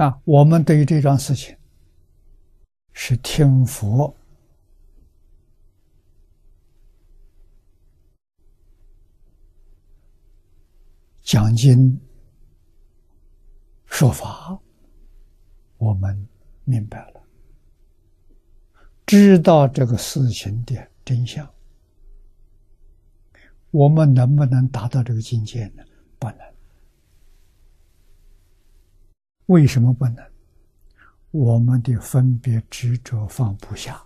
啊，我们对于这桩事情是听佛讲经说法，我们明白了，知道这个事情的真相，我们能不能达到这个境界呢？不能。为什么不能？我们的分别执着放不下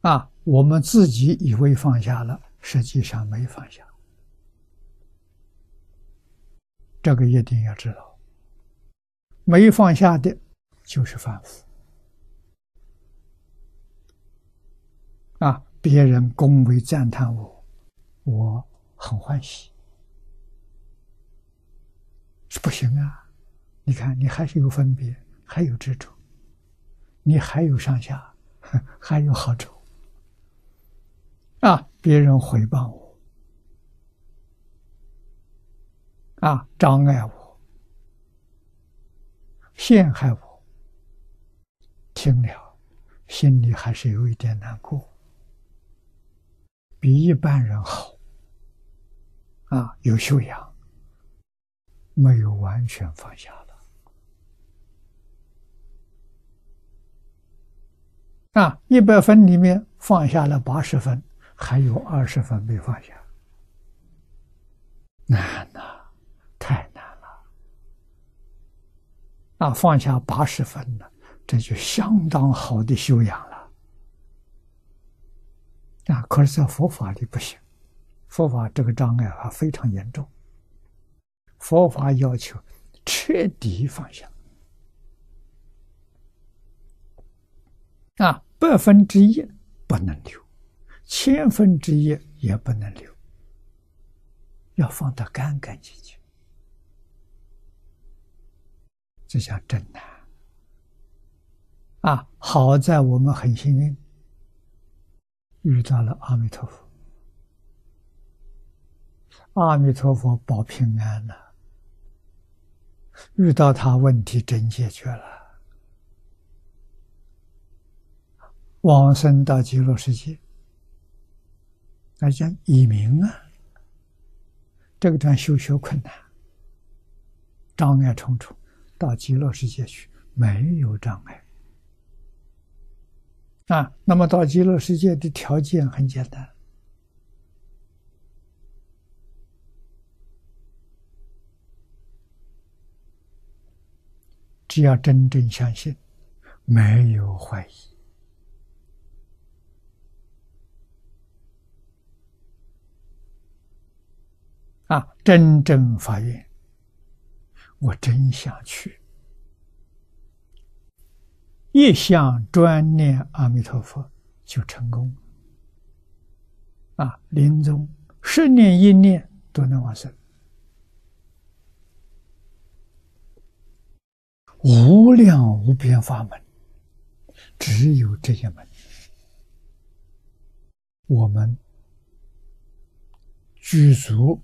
啊！我们自己以为放下了，实际上没放下。这个一定要知道，没放下的，就是反复啊！别人恭维赞叹我，我很欢喜。不行啊！你看，你还是有分别，还有执着，你还有上下，还有好丑啊！别人诽谤我，啊，障碍我，陷害我，听了心里还是有一点难过，比一般人好啊，有修养。没有完全放下了啊！一百分里面放下了八十分，还有二十分没放下，难呐，太难了！啊，放下八十分呢，这就相当好的修养了啊！可是，在佛法里不行，佛法这个障碍还非常严重。佛法要求彻底放下啊，百分之一不能留，千分之一也不能留，要放得干干净净。这叫真难啊！好在我们很幸运遇到了阿弥陀佛，阿弥陀佛保平安了。遇到他问题真解决了，往生到极乐世界，那叫以明啊。这个段修学困难，障碍重重，到极乐世界去没有障碍啊。那么到极乐世界的条件很简单。只要真正相信，没有怀疑啊！真正发愿，我真想去，一向专念阿弥陀佛就成功啊！临终十念一念都能往生。无量无边法门，只有这些门，我们具足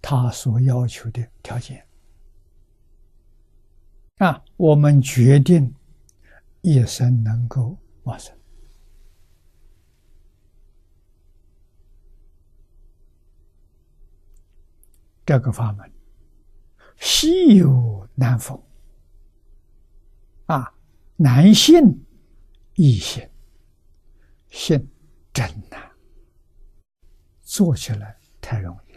他所要求的条件啊！我们决定一生能够往生这个法门。稀有难逢啊，难信易信，信真难，做起来太容易。